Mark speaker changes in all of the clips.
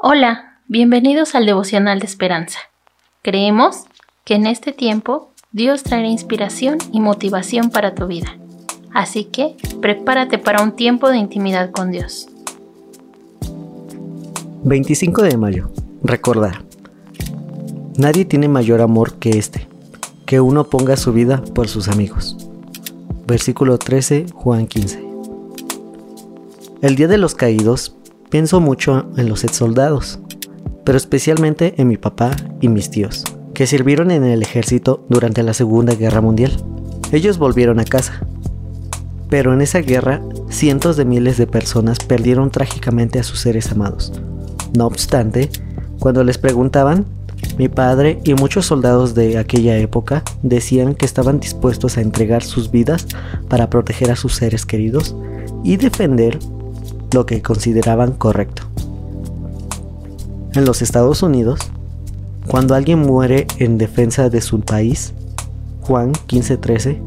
Speaker 1: Hola, bienvenidos al devocional de esperanza. Creemos que en este tiempo Dios traerá inspiración y motivación para tu vida. Así que prepárate para un tiempo de intimidad con Dios.
Speaker 2: 25 de mayo. Recordar. Nadie tiene mayor amor que este, que uno ponga su vida por sus amigos. Versículo 13, Juan 15. El Día de los Caídos Pienso mucho en los ex soldados, pero especialmente en mi papá y mis tíos, que sirvieron en el ejército durante la Segunda Guerra Mundial. Ellos volvieron a casa, pero en esa guerra cientos de miles de personas perdieron trágicamente a sus seres amados. No obstante, cuando les preguntaban, mi padre y muchos soldados de aquella época decían que estaban dispuestos a entregar sus vidas para proteger a sus seres queridos y defender lo que consideraban correcto. En los Estados Unidos, cuando alguien muere en defensa de su país, Juan 15:13,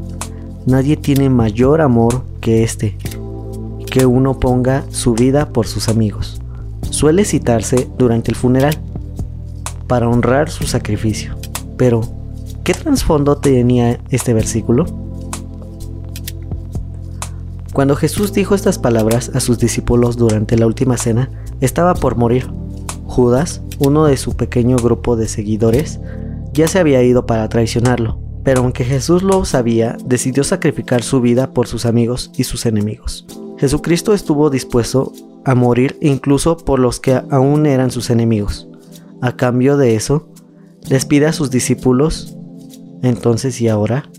Speaker 2: nadie tiene mayor amor que este, que uno ponga su vida por sus amigos. Suele citarse durante el funeral, para honrar su sacrificio. Pero, ¿qué trasfondo tenía este versículo? Cuando Jesús dijo estas palabras a sus discípulos durante la última cena, estaba por morir. Judas, uno de su pequeño grupo de seguidores, ya se había ido para traicionarlo, pero aunque Jesús lo sabía, decidió sacrificar su vida por sus amigos y sus enemigos. Jesucristo estuvo dispuesto a morir incluso por los que aún eran sus enemigos. A cambio de eso, les pide a sus discípulos, entonces y ahora,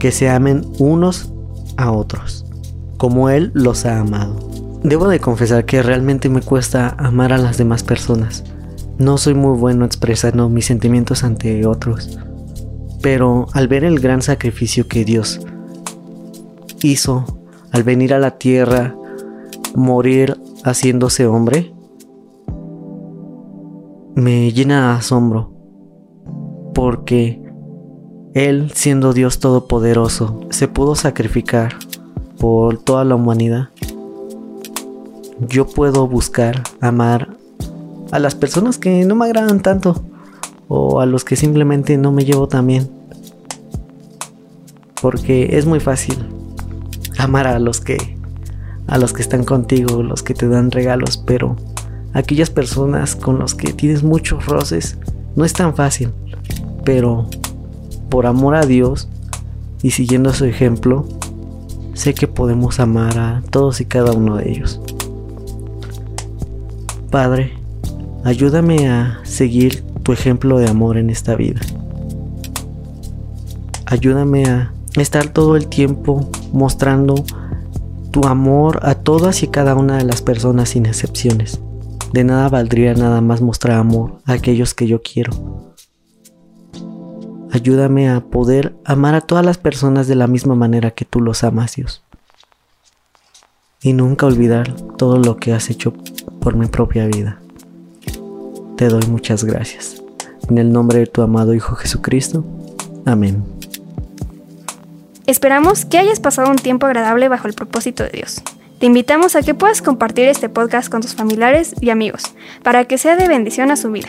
Speaker 2: que se amen unos a otros como Él los ha amado. Debo de confesar que realmente me cuesta amar a las demás personas. No soy muy bueno expresando mis sentimientos ante otros, pero al ver el gran sacrificio que Dios hizo al venir a la tierra, morir haciéndose hombre, me llena de asombro, porque Él, siendo Dios Todopoderoso, se pudo sacrificar por toda la humanidad, yo puedo buscar amar a las personas que no me agradan tanto o a los que simplemente no me llevo tan bien. Porque es muy fácil amar a los que a los que están contigo, los que te dan regalos, pero aquellas personas con los que tienes muchos roces no es tan fácil. Pero por amor a Dios y siguiendo su ejemplo, sé que podemos amar a todos y cada uno de ellos. Padre, ayúdame a seguir tu ejemplo de amor en esta vida. Ayúdame a estar todo el tiempo mostrando tu amor a todas y cada una de las personas sin excepciones. De nada valdría nada más mostrar amor a aquellos que yo quiero. Ayúdame a poder amar a todas las personas de la misma manera que tú los amas, Dios. Y nunca olvidar todo lo que has hecho por mi propia vida. Te doy muchas gracias. En el nombre de tu amado Hijo Jesucristo. Amén.
Speaker 3: Esperamos que hayas pasado un tiempo agradable bajo el propósito de Dios. Te invitamos a que puedas compartir este podcast con tus familiares y amigos para que sea de bendición a su vida.